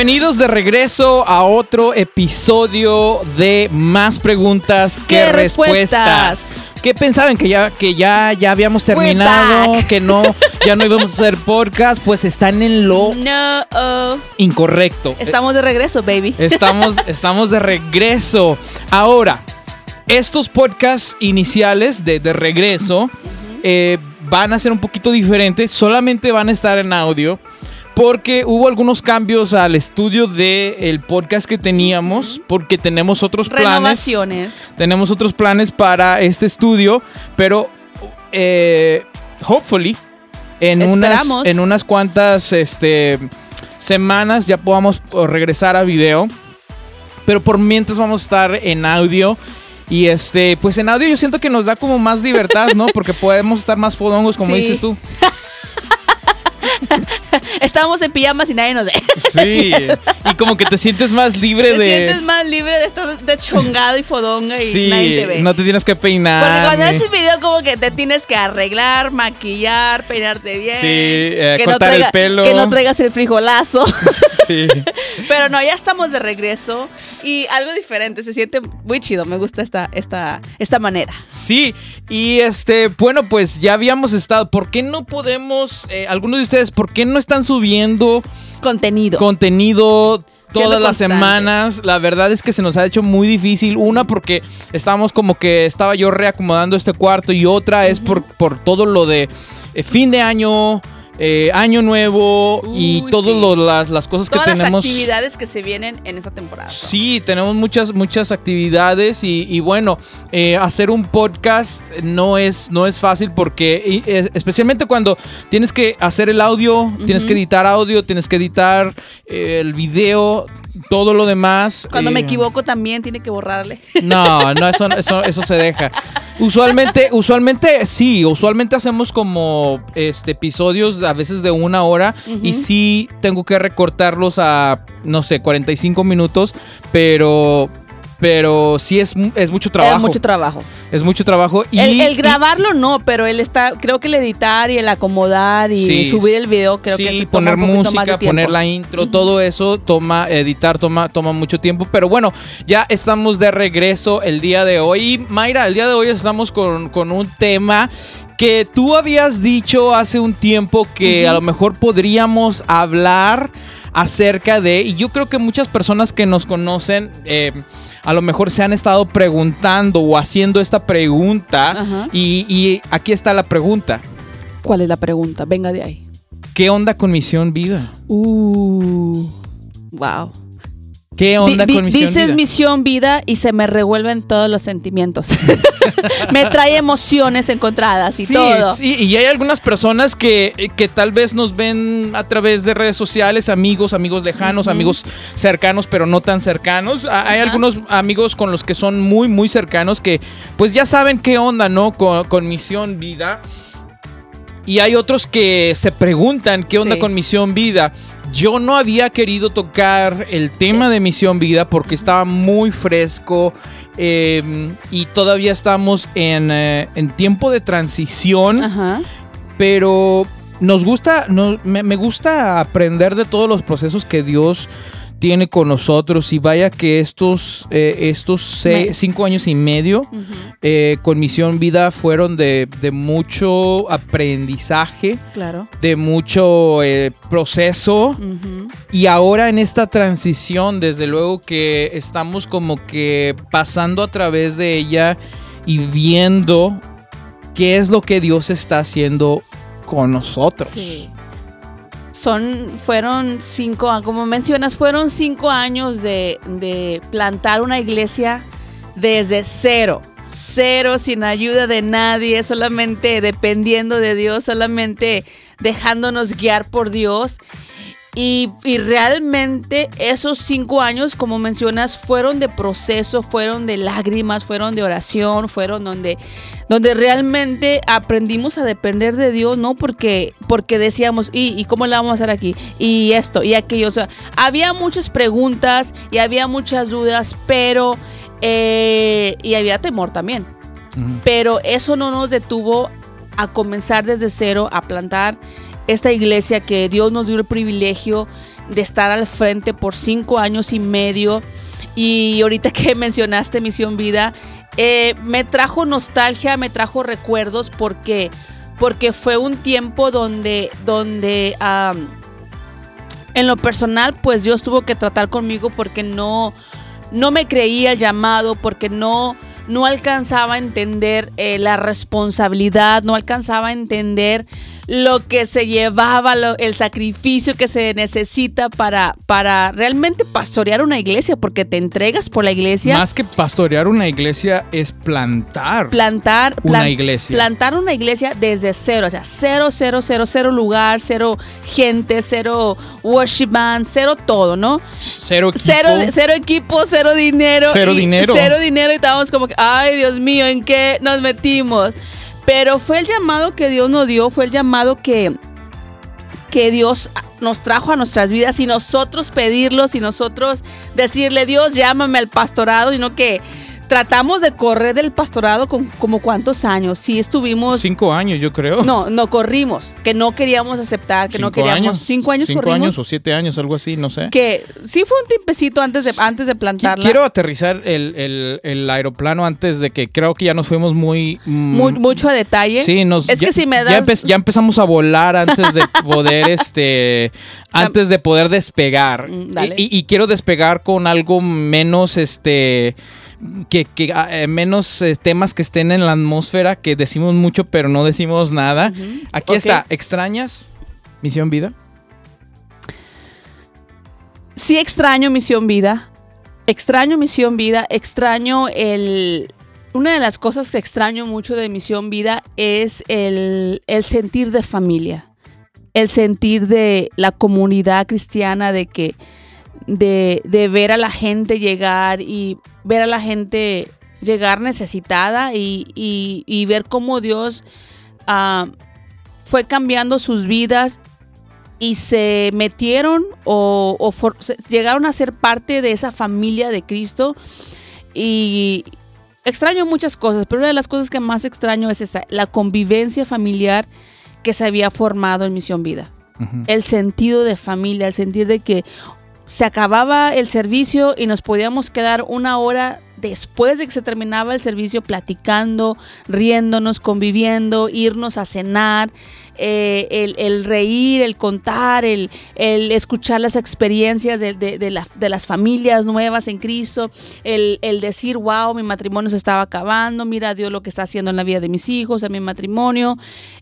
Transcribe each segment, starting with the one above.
Bienvenidos de regreso a otro episodio de Más preguntas que ¿Qué respuestas. respuestas? ¿Qué pensaban que ya que ya ya habíamos terminado, que no ya no íbamos a hacer podcast? Pues están en lo No, oh. incorrecto. estamos de regreso, baby. Estamos, estamos de regreso. Ahora, estos podcasts iniciales de, de regreso eh, van a ser un poquito diferentes. Solamente van a estar en audio. Porque hubo algunos cambios al estudio del podcast que teníamos. Porque tenemos otros planes. Tenemos otros planes para este estudio. Pero, eh, hopefully, en unas, Esperamos. en unas cuantas este, semanas ya podamos oh, regresar a video. Pero por mientras vamos a estar en audio. Y este, pues en audio yo siento que nos da como más libertad, ¿no? Porque podemos estar más fodongos, como Sí. dices tú. Estamos en pijamas y nadie nos ve. Sí. y como que te sientes más libre Te de. sientes más libre de estar de chongado y fodonga y sí, nadie te ve. no te tienes que peinar. Porque cuando haces video como que te tienes que arreglar, maquillar, peinarte bien. Sí, eh, que cortar el pelo. Que no traigas el frijolazo. Sí. Pero no, ya estamos de regreso y algo diferente. Se siente muy chido. Me gusta esta, esta, esta manera. Sí, y este, bueno, pues ya habíamos estado. ¿Por qué no podemos, eh, algunos de ustedes, por qué no están subiendo Contenido. contenido todas Siendo las constante. semanas? La verdad es que se nos ha hecho muy difícil. Una, porque estamos como que estaba yo reacomodando este cuarto, y otra es por, por todo lo de eh, fin de año. Eh, año nuevo y todas sí. las, las cosas que Todas las tenemos. actividades que se vienen en esta temporada. Sí, tenemos muchas, muchas actividades y, y bueno, eh, hacer un podcast no es, no es fácil porque eh, especialmente cuando tienes que hacer el audio, tienes que editar audio, tienes que editar eh, el video, todo lo demás. Cuando me eh, equivoco también tiene que borrarle. No, no, eso, eso, eso se deja. Usualmente, usualmente sí, usualmente hacemos como este episodios a veces de una hora y sí tengo que recortarlos a, no sé, 45 minutos, pero, pero sí es, es mucho trabajo. Es mucho trabajo. Es mucho trabajo. Y, el, el y- grabarlo no, pero él está, creo que el editar y el acomodar y Sí, subir el video creo sí, que se toma poner un poquito más de música, tiempo. poner la intro, todo eso toma, editar toma, toma mucho tiempo. Pero bueno, ya estamos de regreso el día de hoy. Mayra, el día de hoy estamos con, con un tema que tú habías dicho hace un tiempo que a lo mejor podríamos hablar acerca de, y yo creo que muchas personas que nos conocen, eh, a lo mejor se han estado preguntando o haciendo esta pregunta. Y aquí está la pregunta. ¿Cuál es la pregunta? Venga de ahí. ¿Qué onda con Misión Vida? Uh. Wow. ¿Qué onda Di- di- con Misión dices Vida? misión vida y se me revuelven todos los sentimientos. me trae emociones encontradas y sí, todo. sí, y hay algunas personas que, que tal vez nos ven a través de redes sociales, amigos, amigos lejanos, amigos cercanos, pero no tan cercanos. Hay algunos amigos con los que son muy, muy cercanos que pues ya saben qué onda, ¿no? Con, con Misión Vida. Y hay otros que se preguntan qué onda Sí. con Misión Vida. Yo no había querido tocar el tema de Misión Vida porque estaba muy fresco eh, y todavía estamos en, eh, en tiempo de transición, Ajá. pero nos gusta, me gusta aprender de todos los procesos que Dios tiene con nosotros y vaya que estos, eh, estos cinco años y medio eh, con Misión Vida fueron de, de mucho aprendizaje, Claro. de mucho eh, proceso. Y ahora en esta transición, desde luego que estamos como que pasando a través de ella y viendo qué es lo que Dios está haciendo con nosotros. Sí. Son, fueron cinco, a- como mencionas, fueron cinco años de, de plantar una iglesia desde cero. Cero, sin ayuda de nadie, solamente dependiendo de Dios, solamente dejándonos guiar por Dios. Y, y realmente esos cinco años, como mencionas, fueron de proceso, fueron de lágrimas, fueron de oración, fueron donde, donde realmente aprendimos a depender de Dios, ¿no? Porque, porque decíamos, ¿y, ¿y cómo la vamos a hacer aquí? Y esto, y aquello. O sea, había muchas preguntas y había muchas dudas, pero... eh, y había temor también. Pero eso no nos detuvo a comenzar desde cero, a plantar esta iglesia que Dios nos dio el privilegio de estar al frente por cinco años y medio. Y ahorita que mencionaste Misión Vida, eh, me trajo nostalgia, me trajo recuerdos porque, porque fue un tiempo donde, donde en lo personal, pues Dios tuvo que tratar conmigo porque no, no me creía el llamado, porque no, no alcanzaba a entender eh, la responsabilidad, no alcanzaba a entender lo que se llevaba, el sacrificio que se necesita para, para realmente pastorear una iglesia, porque te entregas por la iglesia. Más que pastorear una iglesia es plantar. Plantar una iglesia. Plantar una iglesia desde cero, o sea, cero, cero, cero, cero lugar, cero gente, cero worship band, cero todo, ¿no? Cero equipo. Cero, cero equipo, cero dinero. Cero dinero. Cero dinero y estábamos como que, ay Dios mío, ¿en qué nos metimos? Pero fue el llamado que Dios nos dio, fue el llamado que, que Dios nos trajo a nuestras vidas. Y nosotros pedirlo, y nosotros decirle, Dios, llámame al pastorado, sino que tratamos de correr del pastorado con como cuántos años. Sí estuvimos... Cinco años, yo creo. No, no corrimos, que no queríamos aceptar, que no queríamos... Cinco años Cinco años o siete años, algo así, no sé. Que sí fue un tiempecito antes de, antes de plantarla. Quiero aterrizar el, aeroplano antes de que creo que ya nos fuimos muy... Mm, mucho a detalle. Sí, nos... Es que si me das... Ya, empezamos a volar antes de poder, este... Antes de poder despegar. Mm, y, y quiero despegar con algo menos, este que, ah, eh, menos eh, temas que estén en la atmósfera, que decimos mucho pero no decimos nada. Aquí está, ¿extrañas Misión Vida? Sí extraño Misión Vida. Extraño Misión Vida, extraño el... Una de las cosas que extraño mucho de Misión Vida es el, el sentir de familia, el sentir de la comunidad cristiana, de que de, de, ver a la gente llegar y ver a la gente llegar necesitada y, y, ver cómo Dios ah, fue cambiando sus vidas y se metieron o, llegaron a ser parte de esa familia de Cristo. Y extraño muchas cosas, pero una de las cosas que más extraño es esa, la convivencia familiar que se había formado en Misión Vida. El sentido de familia, el sentir de que, se acababa el servicio y nos podíamos quedar una hora después de que se terminaba el servicio platicando, riéndonos, conviviendo, irnos a cenar, eh, el, reír, el contar, el, escuchar las experiencias de, las familias nuevas en Cristo, el, decir, wow, mi matrimonio se estaba acabando, mira Dios lo que está haciendo en la vida de mis hijos, en mi matrimonio,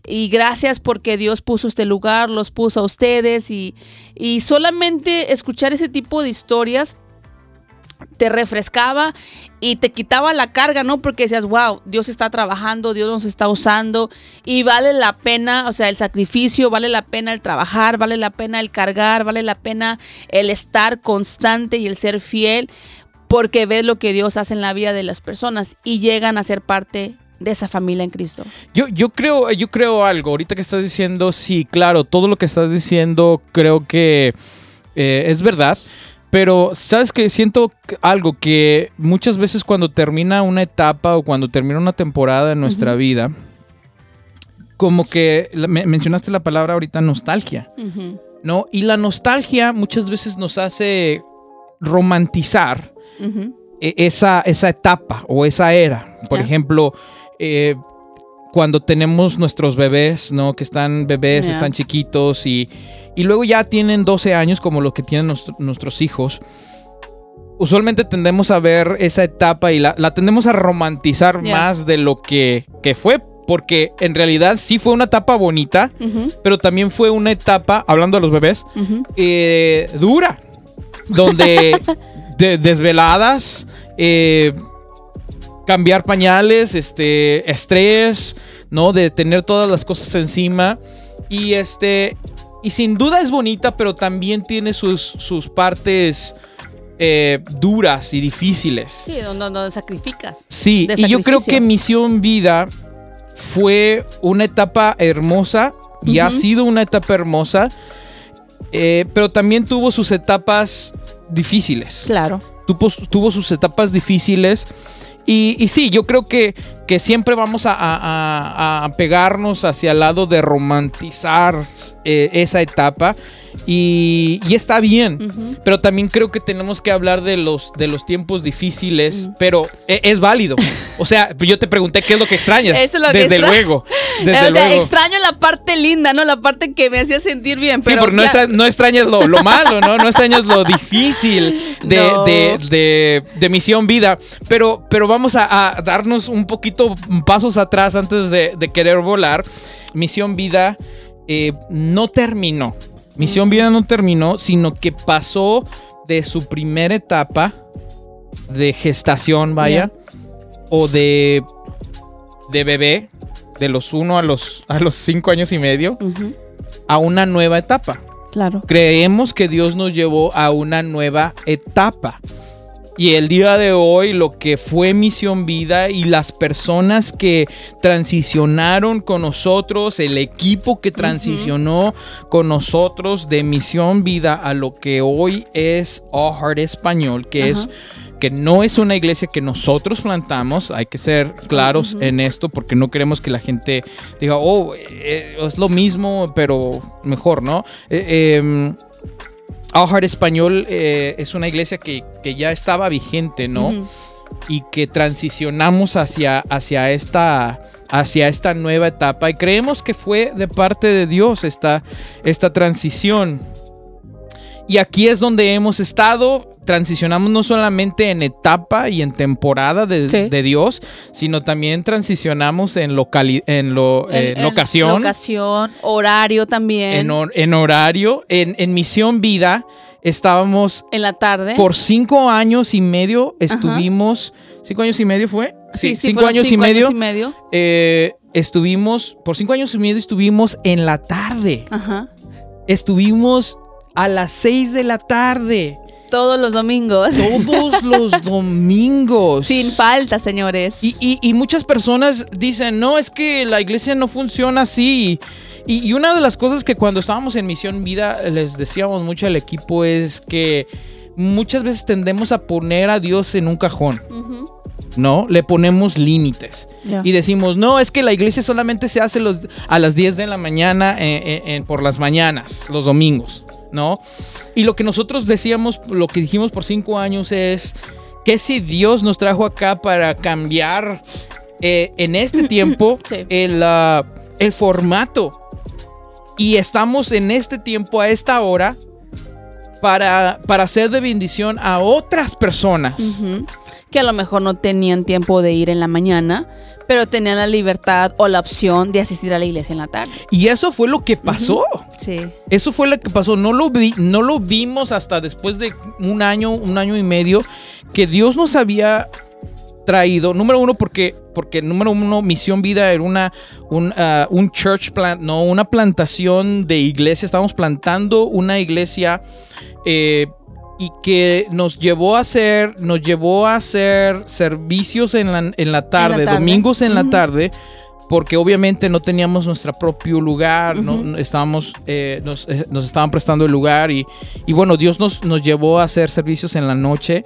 y gracias porque Dios puso este lugar, los puso a ustedes, y, y solamente escuchar ese tipo de historias te refrescaba y te quitaba la carga, ¿no? Porque decías, wow, Dios está trabajando, Dios nos está usando y vale la pena, o sea, el sacrificio, vale la pena el trabajar, vale la pena el cargar, vale la pena el estar constante y el ser fiel, porque ves lo que Dios hace en la vida de las personas y llegan a ser parte de esa familia en Cristo. Yo, yo creo, yo creo algo, ahorita que estás diciendo, sí, claro, todo lo que estás diciendo creo que eh, es verdad. Pero, ¿sabes que Siento algo que muchas veces cuando termina una etapa o cuando termina una temporada en nuestra vida, como que mencionaste la palabra ahorita nostalgia, ¿no? Y la nostalgia muchas veces nos hace romantizar e, esa, esa etapa o esa era. Por ejemplo, eh, cuando tenemos nuestros bebés, ¿no? Que están bebés, están chiquitos y, y, luego ya tienen 12 años como lo que tienen nuestros hijos. Usualmente tendemos a ver esa etapa y la, tendemos a romantizar más de lo que, que, fue, porque en realidad sí fue una etapa bonita, pero también fue una etapa, hablando de los bebés, eh, dura, donde desveladas, eh, cambiar pañales, este, estrés, ¿no? De tener todas las cosas encima. Y este, y sin duda es bonita, pero también tiene sus, sus partes eh, duras y difíciles. Sí, donde, sacrificas. Sí, y yo creo que Misión Vida fue una etapa hermosa y ha sido una etapa hermosa, eh, pero también tuvo sus etapas difíciles. Claro. Tuvo, sus etapas difíciles y, sí, yo creo que, que siempre vamos a, pegarnos hacia el lado de romantizar eh, esa etapa. Y, y está bien. Pero también creo que tenemos que hablar de los, de los tiempos difíciles, pero e- es, válido. O sea, yo te pregunté qué es lo que extrañas. Eso es lo que desde extra- luego. Desde o sea, luego. extraño la parte linda, ¿no? La parte que me hacía sentir bien. Sí, Pero porque no, extra- no extrañas lo, lo malo, ¿no? No extrañas lo difícil de, No. de- de- de Misión Vida. Pero, pero vamos a, a darnos un poquito pasos atrás antes de, de querer volar. Misión Vida eh, no terminó. Misión Vida no terminó, sino que pasó de su primera etapa de gestación, vaya, o de, de bebé, de los uno a los, a los cinco años y medio, a una nueva etapa. Claro. Creemos que Dios nos llevó a una nueva etapa. Y el día de hoy lo que fue Misión Vida y las personas que transicionaron con nosotros, el equipo que transicionó con nosotros de Misión Vida a lo que hoy es All Heart Español, que es que no es una iglesia que nosotros plantamos, hay que ser claros en esto porque no queremos que la gente diga, oh, eh, es lo mismo, pero mejor, ¿no? Eh, em, Heart Español eh, es una iglesia que, que ya estaba vigente, ¿no? Y que transicionamos hacia, hacia, esta, hacia esta nueva etapa y creemos que fue de parte de Dios esta, esta transición. Y aquí es donde hemos estado. Transicionamos no solamente en etapa y en temporada de, Sí. de Dios, sino también transicionamos en, locali- en, lo, eh, En- en locación, Locación, horario también. en, hor- en horario. En, en Misión Vida estábamos en la tarde. por cinco años y medio. Estuvimos. ¿Cinco años y medio fue? Sí, cinco años y medio. años y medio. eh, estuvimos. Por cinco años y medio estuvimos en la tarde. Ajá. Estuvimos a las 6 de la tarde. Todos los domingos. Todos los domingos. Sin falta, señores. Y, y- y muchas personas dicen, no, es que la iglesia no funciona así. Y, y una de las cosas que cuando estábamos en Misión Vida les decíamos mucho al equipo es que muchas veces tendemos a poner a Dios en un cajón. ¿no? Le ponemos límites. Y decimos, no, es que la iglesia solamente se hace los, a las 10 de la mañana eh, eh, eh, por las mañanas, los domingos, ¿no? Y lo que nosotros decíamos, lo que dijimos por cinco años es que si Dios nos trajo acá para cambiar eh, en este tiempo Sí. el, ah, el formato. Y estamos en este tiempo, a esta hora, para, para ser de bendición a otras personas. Que a lo mejor no tenían tiempo de ir en la mañana, pero tenían la libertad o la opción de asistir a la iglesia en la tarde. Y eso fue lo que pasó. Sí. Eso fue lo que pasó. No lo, vi, no lo vimos hasta después de un año, un año y medio, que Dios nos había traído. Número uno, porque, porque número uno, Misión Vida era una, un, ah, un church plant, no, una plantación de iglesia. Estábamos plantando una iglesia eh, y que nos llevó a hacer, nos llevó a hacer servicios en la, en la tarde, tarde. domingos en la tarde porque obviamente no teníamos nuestro propio lugar, no- estábamos, eh, nos, eh, nos estaban prestando el lugar y, y bueno, Dios nos, nos llevó a hacer servicios en la noche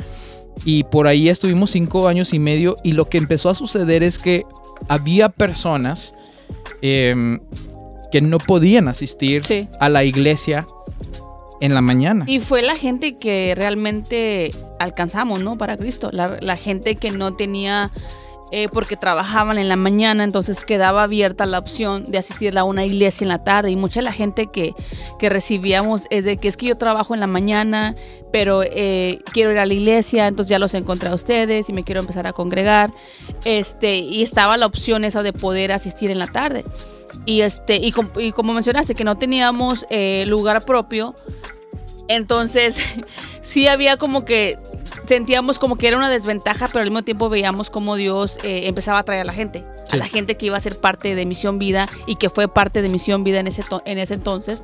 y por ahí estuvimos cinco años y medio y lo que empezó a suceder es que había personas em, que no podían asistir Sí. a la iglesia en la mañana. Y fue la gente que realmente alcanzamos, ¿no? Para Cristo. La, gente que no tenía, eh, porque trabajaban en la mañana, entonces quedaba abierta la opción de asistir a una iglesia en la tarde. Y mucha de la gente que, que recibíamos es de que es que yo trabajo en la mañana, pero eh, quiero ir a la iglesia, entonces ya los encontré a ustedes y me quiero empezar a congregar. Este, y estaba la opción esa de poder asistir en la tarde. Y, este, y, com- y como mencionaste, que no teníamos eh, lugar propio, entonces sí había como que sentíamos como que era una desventaja, pero al mismo tiempo veíamos como Dios eh, empezaba a traer a la gente, Sí. a la gente que iba a ser parte de Misión Vida y que fue parte de Misión Vida en ese, en ese entonces.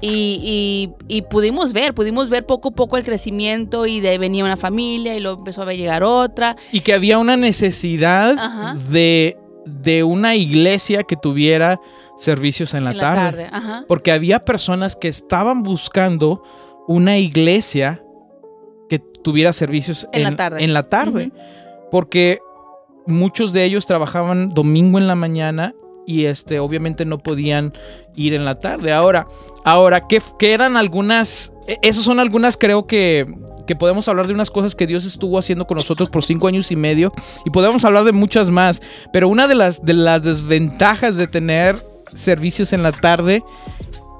Y, y- y pudimos ver, pudimos ver poco a poco el crecimiento y de ahí venía una familia y luego empezó a llegar otra. Y que había una necesidad Ajá. de, de una iglesia que tuviera servicios en la, en tarde. la tarde. Ajá. Porque había personas que estaban buscando una iglesia que tuviera servicios En la tarde. en la tarde. Porque muchos de ellos trabajaban domingo en la mañana y este, obviamente no podían ir en la tarde. Ahora, ahora, ¿qué, qué eran algunas? e- Esas son algunas, creo que, que podemos hablar de unas cosas que Dios estuvo haciendo con nosotros por cinco años y medio y podemos hablar de muchas más. Pero una de las, de las desventajas de tener servicios en la tarde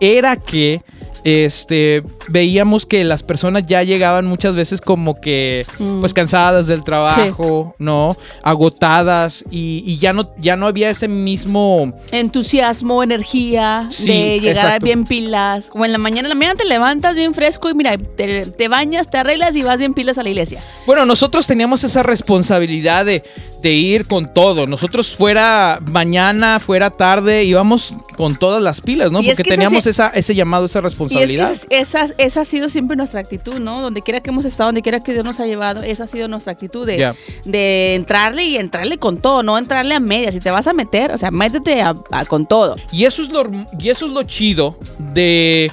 era que este veíamos que las personas ya llegaban muchas veces como que Mm. pues cansadas del trabajo, ¿no? Agotadas y, y ya no ya no había ese mismo Entusiasmo, energía, Sí, de llegar exacto. bien pilas. Como en la mañana, en la mañana te levantas bien fresco y mira, te, te bañas, te arreglas y vas bien pilas a la iglesia. Bueno, nosotros teníamos esa responsabilidad de, de ir con todo. Nosotros fuera mañana, fuera tarde, íbamos con todas las pilas, ¿no? Y es Porque que teníamos esa, ese llamado, esa Y es que responsabilidad. esa, esa, ha sido siempre nuestra actitud, ¿no? Donde quiera que hemos estado, donde quiera que Dios nos ha llevado, esa ha sido nuestra actitud de, de entrarle y entrarle con todo, no entrarle a medias. Si te vas a meter, o sea, métete a- a- con todo. Y eso es lo, y eso es lo chido de,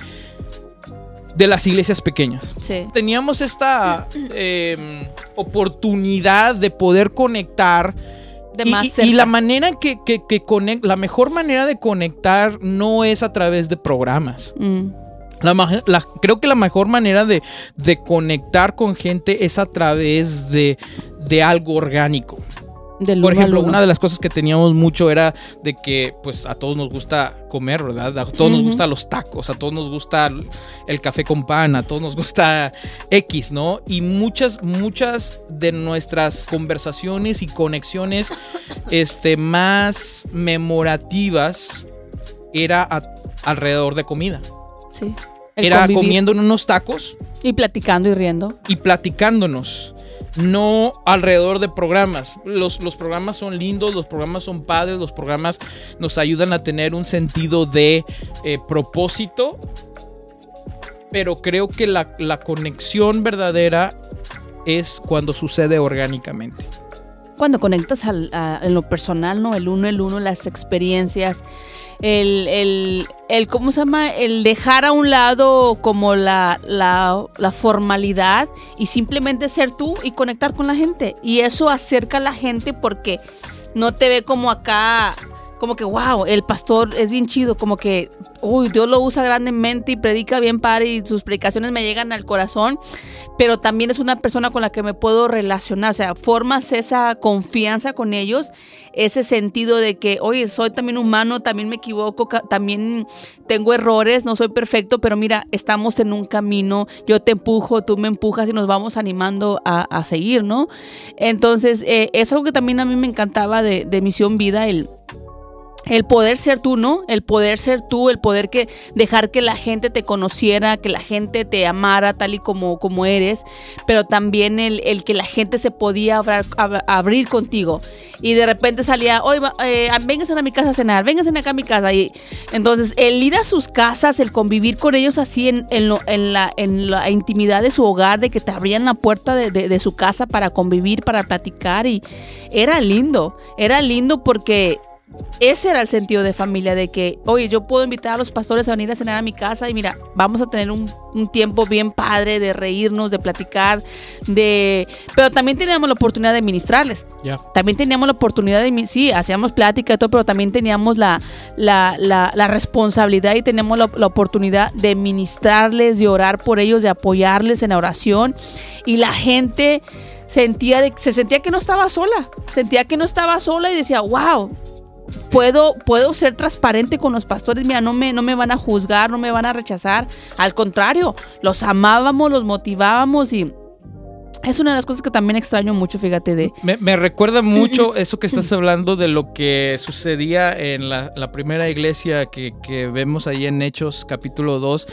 de las iglesias pequeñas. Sí. Teníamos esta eh, oportunidad de poder conectar. De y, más y- cerca. y la manera que, que, que conec- la mejor manera de conectar no es a través de programas. Mm. La, ma- la- creo que la mejor manera de, de conectar con gente es a través de, de algo orgánico. Del Por ejemplo, una de las cosas que teníamos mucho era de que pues a todos nos gusta comer, ¿verdad? A todos nos gustan los tacos, a todos nos gusta el- café con pan, a todos nos gusta X, ¿no? Y muchas, muchas de nuestras conversaciones y conexiones este, más memorativas era a- alrededor de comida. Sí. Era convivir. comiendo en unos tacos Y platicando y riendo. y platicándonos. No alrededor de programas. Los, los programas son lindos, los programas son padres, los programas nos ayudan a tener un sentido de eh, propósito. Pero creo que la, la conexión verdadera es cuando sucede orgánicamente. Cuando conectas al- a- en lo personal, ¿no? El uno, el uno, las experiencias, el, el, el ¿cómo se llama? El dejar a un lado como la, la, la formalidad y simplemente ser tú y conectar con la gente. Y eso acerca a la gente porque no te ve como acá, como que, wow, el pastor es bien chido, como que, uy, Dios lo usa grandemente y predica bien padre y sus predicaciones me llegan al corazón, pero también es una persona con la que me puedo relacionar, o sea, formas esa confianza con ellos, ese sentido de que, oye, soy también humano, también me equivoco, también tengo errores, no soy perfecto, pero mira, estamos en un camino, yo te empujo, tú me empujas y nos vamos animando a, a seguir, ¿no? Entonces, eh, es algo que también a mí me encantaba de, de Misión Vida, el el poder ser tú, ¿no? El poder ser tú, el poder que dejar que la gente te conociera, que la gente te amara tal y como, como eres, pero también el, el que la gente se podía abrar- ab- abrir contigo. Y de repente salía, va- eh, vénganse a mi casa a cenar, vénganse acá a mi casa. Entonces el ir a sus casas, el convivir con ellos así en, en, lo- en la, en la intimidad de su hogar, de que te abrían la puerta de- de su casa para convivir, para platicar, y era lindo, era lindo porque ese era el sentido de familia, de que, oye, yo puedo invitar a los pastores a venir a cenar a mi casa y mira, vamos a tener un, un tiempo bien padre de reírnos, de platicar, de... Pero también teníamos la oportunidad de ministrarles. Ya. También teníamos la oportunidad de, sí, hacíamos plática y todo, pero también teníamos la, la, la, la responsabilidad y teníamos la, la oportunidad de ministrarles, de orar por ellos, de apoyarles en la oración. Y la gente sentía de- se sentía que no estaba sola, sentía que no estaba sola y decía, wow, puedo, puedo ser transparente con los pastores, mira, no me, no me van a juzgar, no me van a rechazar, al contrario, los amábamos, los motivábamos y es una de las cosas que también extraño mucho, fíjate, de... Me, me recuerda mucho eso que estás hablando de lo que sucedía en la, la primera iglesia que, que vemos ahí en Hechos capítulo 2,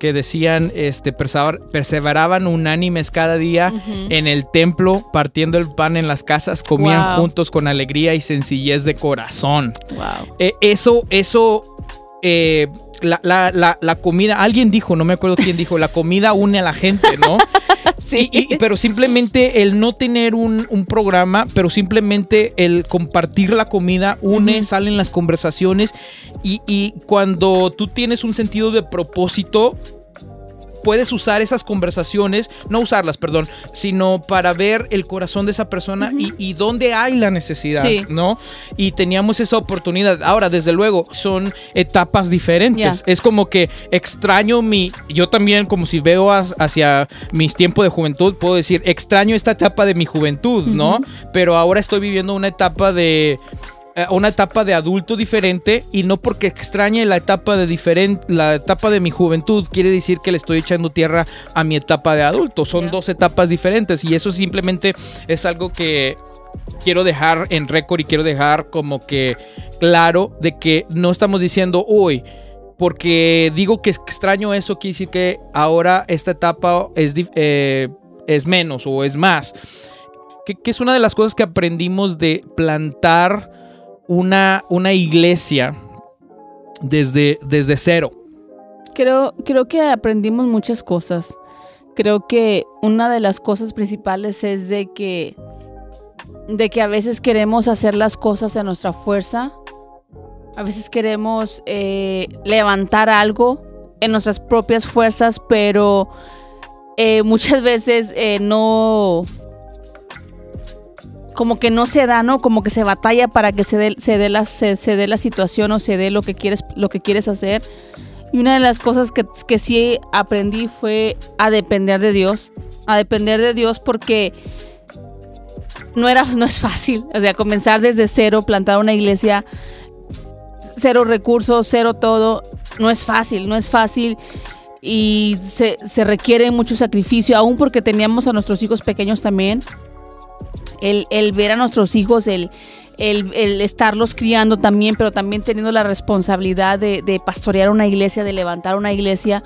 que decían, este, persever- perseveraban unánimes cada día en el templo, partiendo el pan en las casas, comían Wow. juntos con alegría y sencillez de corazón. Wow. Eh, eso, eso, eh, la, la- la- la comida, alguien dijo, no me acuerdo quién dijo, la comida une a la gente, ¿no? Sí. Y- y- pero simplemente el no tener un, un programa, pero simplemente el compartir la comida une, salen las conversaciones y, y cuando tú tienes un sentido de propósito, puedes usar esas conversaciones, no usarlas, perdón, sino para ver el corazón de esa persona y, y dónde hay la necesidad, Sí. ¿no? Y teníamos esa oportunidad. Ahora, desde luego, son etapas diferentes. Es como que extraño mi, yo también como si veo as- hacia mis tiempos de juventud, puedo decir, extraño esta etapa de mi juventud, ¿no? Pero ahora estoy viviendo una etapa de una etapa de adulto diferente y no porque extrañe la etapa de diferente la etapa de mi juventud quiere decir que le estoy echando tierra a mi etapa de adulto. Son dos etapas diferentes y eso simplemente es algo que quiero dejar en récord y quiero dejar como que claro de que no estamos diciendo uy porque digo que extraño eso quiere decir que ahora esta etapa es, eh, es menos o es más. Que, que es una de las cosas que aprendimos de plantar una, una iglesia desde, desde cero. Creo, creo que aprendimos muchas cosas. Creo que una de las cosas principales es de que, de que a veces queremos hacer las cosas a nuestra fuerza. A veces queremos eh, levantar algo en nuestras propias fuerzas, pero eh, muchas veces eh, no, como que no se da, ¿no? Como que se batalla para que se dé, se dé la, se, dé la situación o se dé lo que quieres, lo que quieres hacer. Y una de las cosas que, que sí aprendí fue a depender de Dios. A depender de Dios porque no, era, no es fácil. O sea, comenzar desde cero, plantar una iglesia, cero recursos, cero todo. No es fácil, no es fácil. Y se, se requiere mucho sacrificio, aún porque teníamos a nuestros hijos pequeños también. El, el ver a nuestros hijos, el, el, estarlos criando también, pero también teniendo la responsabilidad de, de pastorear una iglesia, de levantar una iglesia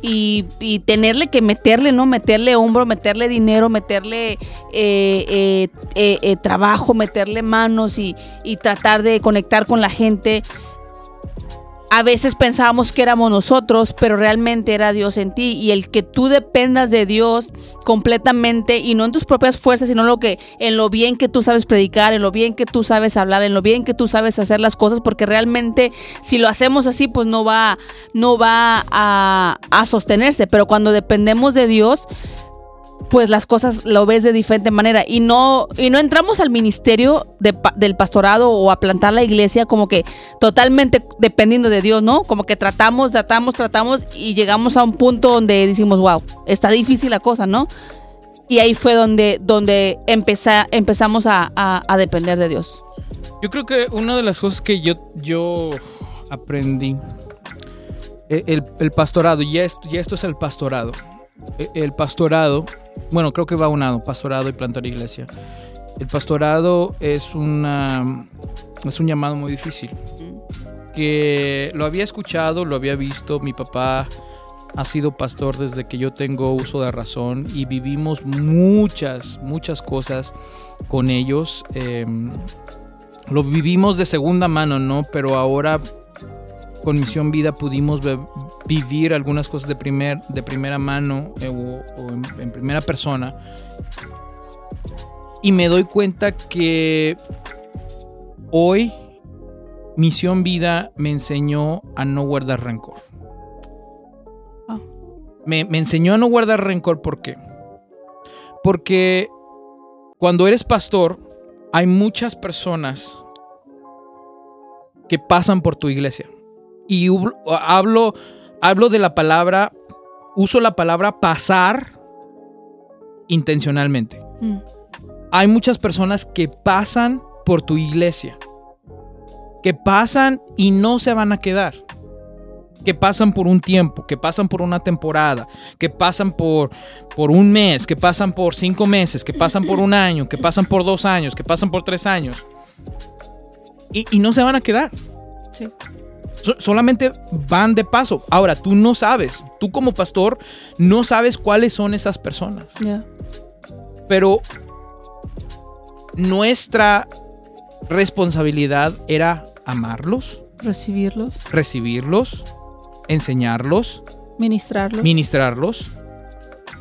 y, y tenerle que meterle, ¿no? Meterle hombro, meterle dinero, meterle eh, eh, eh, eh, trabajo, meterle manos y, y tratar de conectar con la gente. A veces pensábamos que éramos nosotros, pero realmente era Dios en ti. Y el que tú dependas de Dios completamente y no en tus propias fuerzas, sino lo que, en lo bien que tú sabes predicar, en lo bien que tú sabes hablar, en lo bien que tú sabes hacer las cosas, porque realmente si lo hacemos así, pues no va, no va a, a sostenerse. Pero cuando dependemos de Dios, pues las cosas lo ves de diferente manera y no y no entramos al ministerio del pastorado o a plantar la iglesia como que totalmente dependiendo de Dios, ¿no? Como que tratamos, tratamos, tratamos y llegamos a un punto donde decimos, wow, está difícil la cosa, ¿no? Y ahí fue donde, donde empeza- empezamos a, a- a depender de Dios. Yo creo que una de las cosas que yo, yo aprendí, e- el, el pastorado, y esto, y esto es el pastorado. E- El pastorado, bueno, creo que va unado, pastorado y plantar iglesia. El pastorado es, una, es un llamado muy difícil. Que lo había escuchado, lo había visto, mi papá ha sido pastor desde que yo tengo uso de razón y vivimos muchas, muchas cosas con ellos. em, lo vivimos de segunda mano, ¿no? Pero ahora con Misión Vida pudimos vivir algunas cosas de, primer, de primera mano eh, o, o en, en primera persona. Y me doy cuenta que hoy Misión Vida me enseñó a no guardar rencor. Ah. Me, me enseñó a no guardar rencor, ¿por qué? Porque cuando eres pastor, hay muchas personas que pasan por tu iglesia. Y hablo, hablo de la palabra, uso la palabra pasar intencionalmente. Mm. Hay muchas personas que pasan por tu iglesia. Que pasan y no se van a quedar. Que pasan por un tiempo, que pasan por una temporada, que pasan por, por un mes, que pasan por cinco meses, que pasan por un año, que pasan por dos años, que pasan por tres años. Y, y no se van a quedar. Sí. So- solamente van de paso. Ahora, tú no sabes, tú como pastor, no sabes cuáles son esas personas. Pero nuestra responsabilidad era amarlos, Recibirlos, recibirlos, enseñarlos, ministrarlos. ministrarlos,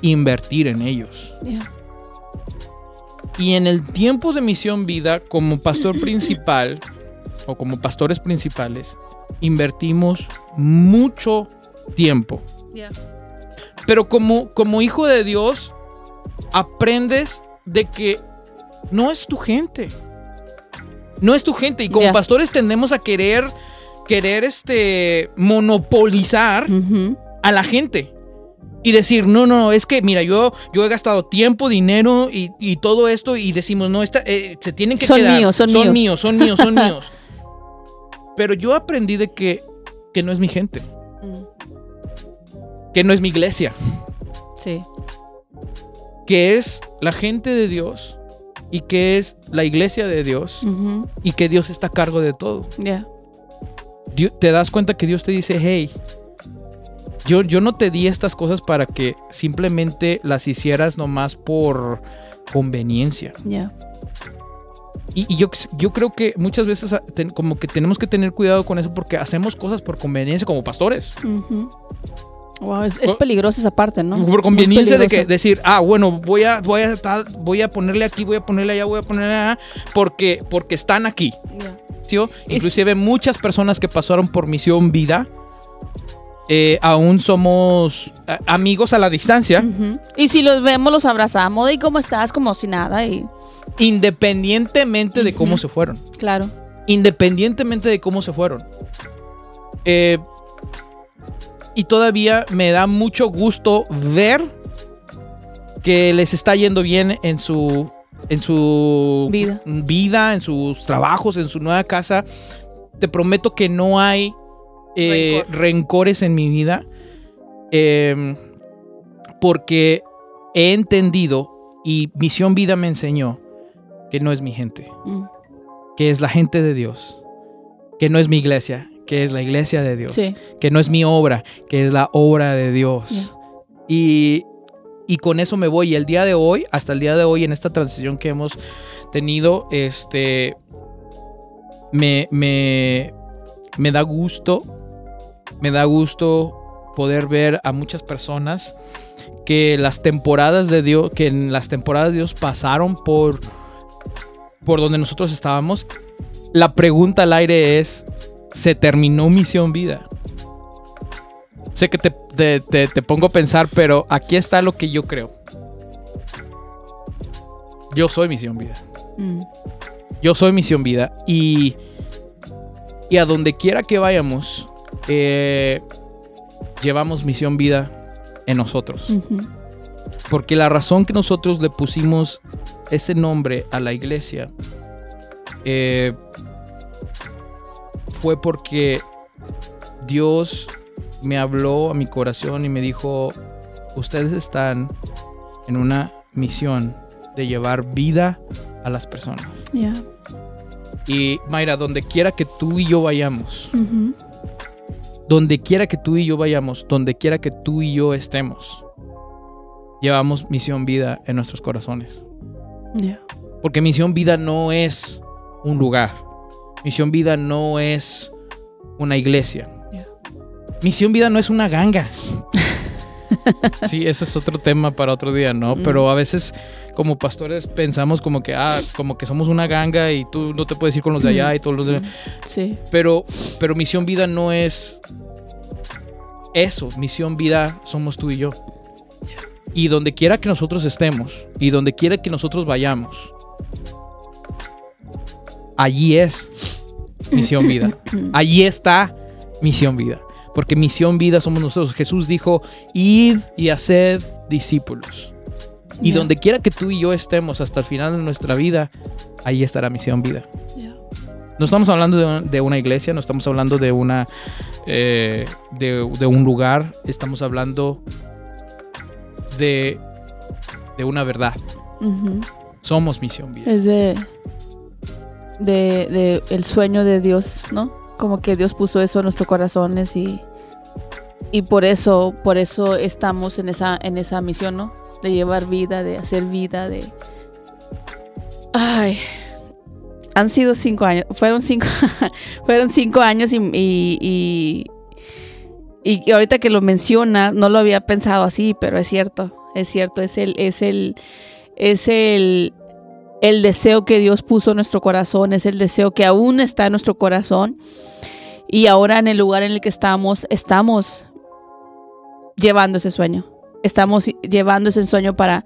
invertir en ellos. Y en el tiempo de misión vida, como pastor principal o como pastores principales, invertimos mucho tiempo. Pero como, como hijo de Dios, aprendes de que no es tu gente. No es tu gente. Y como pastores tendemos a querer, querer este, monopolizar Ujú. a la gente. Y decir, no, no, es que, mira, yo, yo he gastado tiempo, dinero y, y todo esto y decimos, no, esta, eh, se tienen que Son quedar. míos, son míos. míos, son míos, son míos. Pero yo aprendí de que, que no es mi gente, Mm. que no es mi iglesia, Sí. que es la gente de Dios y que es la iglesia de Dios y que Dios está a cargo de todo. Ya. Te das cuenta que Dios te dice, hey, yo, yo no te di estas cosas para que simplemente las hicieras nomás por conveniencia. Ya. Y, y yo, yo creo que muchas veces como que tenemos que tener cuidado con eso porque hacemos cosas por conveniencia como pastores. Wow, es, es peligroso esa parte, ¿no? Por conveniencia de que decir, ah, bueno, voy a, voy a, voy a ponerle aquí, voy a ponerle allá, voy a ponerle allá, porque, porque están aquí. Ya. ¿sí? o? Es- Inclusive muchas personas que pasaron por Misión Vida, eh, aún somos amigos a la distancia. Y si los vemos, los abrazamos. ¿Y cómo estás? Como si nada. Y independientemente de cómo se fueron. claro. Independientemente de cómo se fueron. Eh, y todavía me da mucho gusto ver que les está yendo bien en su en su Vida. vida, en sus trabajos, en su nueva casa. Te prometo que no hay eh, Rencor. rencores en mi vida. eh, porque he entendido y Misión Vida me enseñó que no es mi gente, Mm. que es la gente de Dios, que no es mi iglesia, que es la iglesia de Dios, Sí. que no es mi obra, que es la obra de Dios. Y, y con eso me voy. Y el día de hoy, hasta el día de hoy, en esta transición que hemos tenido, este, me, me, me da gusto, me da gusto poder ver a muchas personas que las temporadas de Dios, que en las temporadas de Dios pasaron por, por donde nosotros estábamos. La pregunta al aire es, ¿se terminó Misión Vida? Sé que te, te- te- te pongo a pensar, pero aquí está lo que yo creo. Yo soy Misión Vida. Mm. Yo soy Misión Vida. Y, y a donde quiera que vayamos, eh, llevamos Misión Vida en nosotros. Porque la razón que nosotros le pusimos ese nombre a la iglesia eh, fue porque Dios me habló a mi corazón y me dijo, ustedes están en una misión de llevar vida a las personas. Y Mayra, donde quiera que tú y yo vayamos, Ujú. donde quiera que tú y yo vayamos, donde quiera que tú y yo estemos, llevamos misión vida en nuestros corazones. Porque misión vida no es un lugar. Misión vida no es una iglesia. Misión vida no es una ganga. sí, ese es otro tema para otro día, ¿no? Mm. Pero a veces como pastores pensamos como que, ah, como que somos una ganga y tú no te puedes ir con los de allá y todos los de... Sí. Pero, pero Misión Vida no es eso. Misión Vida somos tú y yo. Y donde quiera que nosotros estemos y donde quiera que nosotros vayamos, allí es Misión Vida. Allí está Misión Vida. Porque Misión Vida somos nosotros. Jesús dijo, id y haced discípulos. Y donde quiera que tú y yo estemos hasta el final de nuestra vida, ahí estará Misión Vida. No estamos hablando de, de una iglesia, no estamos hablando de una eh, de, de un lugar, estamos hablando de, de una verdad. Somos misión vida. Es de, de, de el sueño de Dios, ¿no? Como que Dios puso eso en nuestros corazones y, y por eso, por eso estamos en esa, en esa misión, ¿no? De llevar vida, de hacer vida, de. Ay. Han sido cinco años. Fueron cinco, fueron cinco años y, y, y, y- ahorita que lo menciona, no lo había pensado así, pero es cierto. Es cierto. Es el, es el, es el, el deseo que Dios puso en nuestro corazón, es el deseo que aún está en nuestro corazón. Y ahora en el lugar en el que estamos, estamos llevando ese sueño. estamos llevando ese sueño para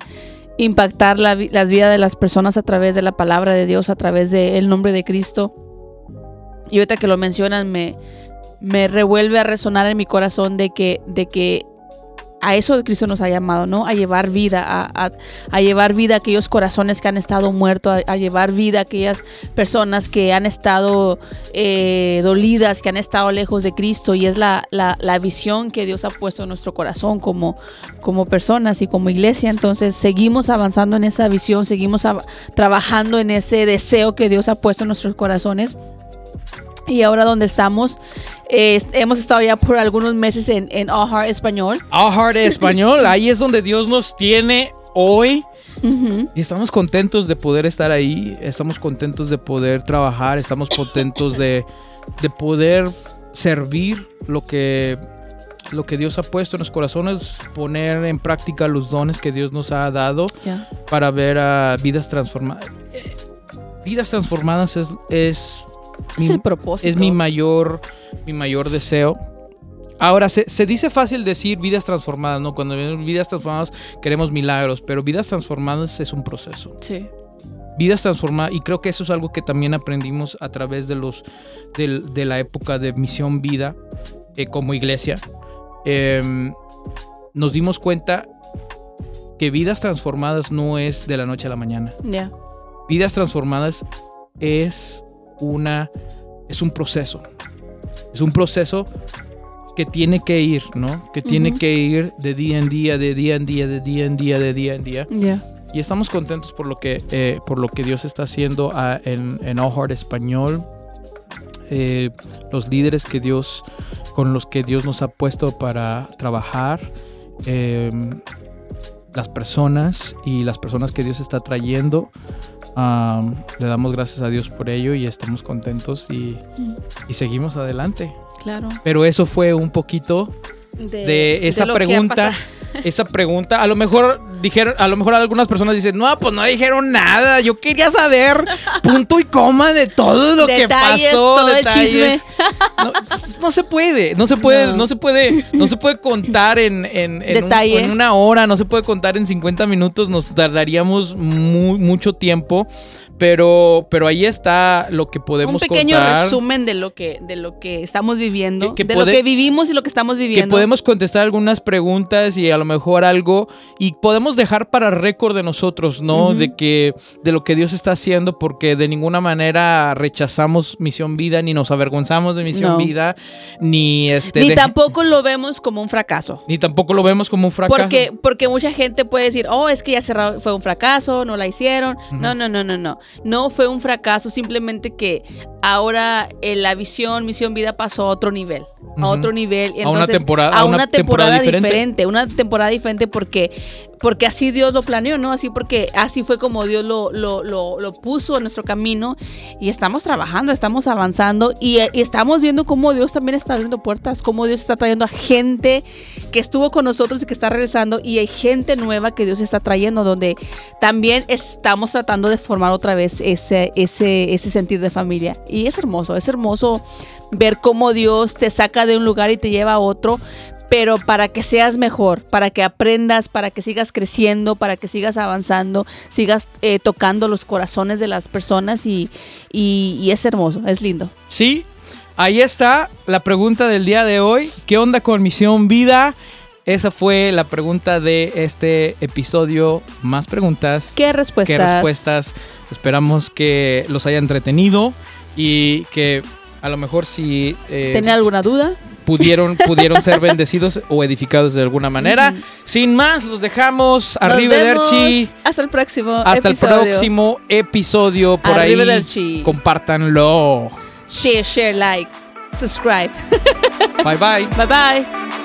impactar la, las vidas de las personas a través de la palabra de Dios, a través del nombre de Cristo. Y ahorita que lo mencionan, me, me revuelve a resonar en mi corazón de que, de que a eso Cristo nos ha llamado, ¿no? A llevar vida, a, llevar vida a aquellos corazones que han estado muertos, a, a llevar vida a aquellas personas que han estado eh, dolidas, que han estado lejos de Cristo. Y es la, la- la visión que Dios ha puesto en nuestro corazón como, como personas y como iglesia. Entonces seguimos avanzando en esa visión, seguimos ab- trabajando en ese deseo que Dios ha puesto en nuestros corazones. Y ahora donde estamos, eh, hemos estado ya por algunos meses en, en All Heart Español. Our Heart Español, ahí es donde Dios nos tiene hoy. Y estamos contentos de poder estar ahí, estamos contentos de poder trabajar, estamos contentos de, de poder servir lo que, lo que Dios ha puesto en los corazones, poner en práctica los dones que Dios nos ha dado para ver a vidas transformadas. Eh, Vidas transformadas es, es, Es mi, el propósito. es mi mayor, mi mayor deseo. Ahora, se, se dice fácil decir vidas transformadas, ¿no? Cuando vemos vidas transformadas queremos milagros, pero vidas transformadas es un proceso. Sí. Vidas transformadas, y creo que eso es algo que también aprendimos a través de, los, de, la época de Misión Vida eh, como iglesia. Em, nos dimos cuenta que vidas transformadas no es de la noche a la mañana. Ya. Vidas transformadas es una es un proceso. Es un proceso que tiene que ir, ¿no? Que tiene que ir de día en día, de día en día, de día en día, de día en día. Ya. Y estamos contentos por lo que, eh, por lo que Dios está haciendo ah, en, en All Heart Español. Eh, los líderes que Dios, con los que Dios nos ha puesto para trabajar. eh, las personas y las personas que Dios está trayendo. Am, le damos gracias a Dios por ello y estamos contentos y, y seguimos adelante. Claro. Pero eso fue un poquito de esa pregunta. Esa pregunta, a lo mejor dijeron, a lo mejor algunas personas dicen, no, pues no dijeron nada, yo quería saber punto y coma de todo lo que pasó, todo detalles. No, no se puede, no se puede, no, No. se puede, no se puede contar en, en, en un- Detalle. en una hora, no se puede contar en 50 minutos, nos tardaríamos mu- mucho tiempo, pero, pero ahí está lo que podemos Un pequeño contar. resumen de lo que de lo que estamos viviendo, Que- que de lo que vivimos y lo que estamos que viviendo. podemos contestar algunas preguntas y a lo mejor algo y podemos dejar para récord de nosotros, ¿no? De que de lo que Dios está haciendo porque de ninguna manera rechazamos Misión Vida ni nos avergonzamos de Misión No. Vida ni este Ni de- tampoco lo vemos como un fracaso. ni tampoco lo vemos como un fracaso. Porque, porque mucha gente puede decir, oh, es que ya cerrado, fue un fracaso, no la hicieron. No, no, no, no, no. No fue un fracaso, simplemente que ahora eh, la visión, misión vida pasó a otro nivel. A otro nivel. A una temporada- a a una, una temporada, temporada diferente. diferente. Una temporada diferente porque, porque así Dios lo planeó, ¿no? Así porque así fue como Dios lo, lo, lo, lo puso en nuestro camino. Y estamos trabajando, estamos avanzando. Y, y estamos viendo cómo Dios también está abriendo puertas, cómo Dios está trayendo a gente que estuvo con nosotros y que está regresando. Y hay gente nueva que Dios está trayendo, donde también estamos tratando de formar otra vez ese, ese, ese sentir de familia. Y es hermoso, es hermoso ver cómo Dios te saca de un lugar y te lleva a otro, pero para que seas mejor, para que aprendas, para que sigas creciendo, para que sigas avanzando, sigas eh, tocando los corazones de las personas y, y- y es hermoso, es lindo. Sí, ahí está la pregunta del día de hoy. ¿Qué onda con Misión Vida? Esa fue la pregunta de este episodio. Más preguntas. ¿Qué respuestas? qué respuestas. Esperamos que los haya entretenido y que a lo mejor si eh, ¿Tenía alguna duda? pudieron, pudieron ser bendecidos o edificados de alguna manera. Sin más, los dejamos. Arrivederci. Hasta el próximo Hasta episodio. el próximo episodio. Por ahí, compártanlo. Share, share, like, subscribe. Bye bye. bye bye.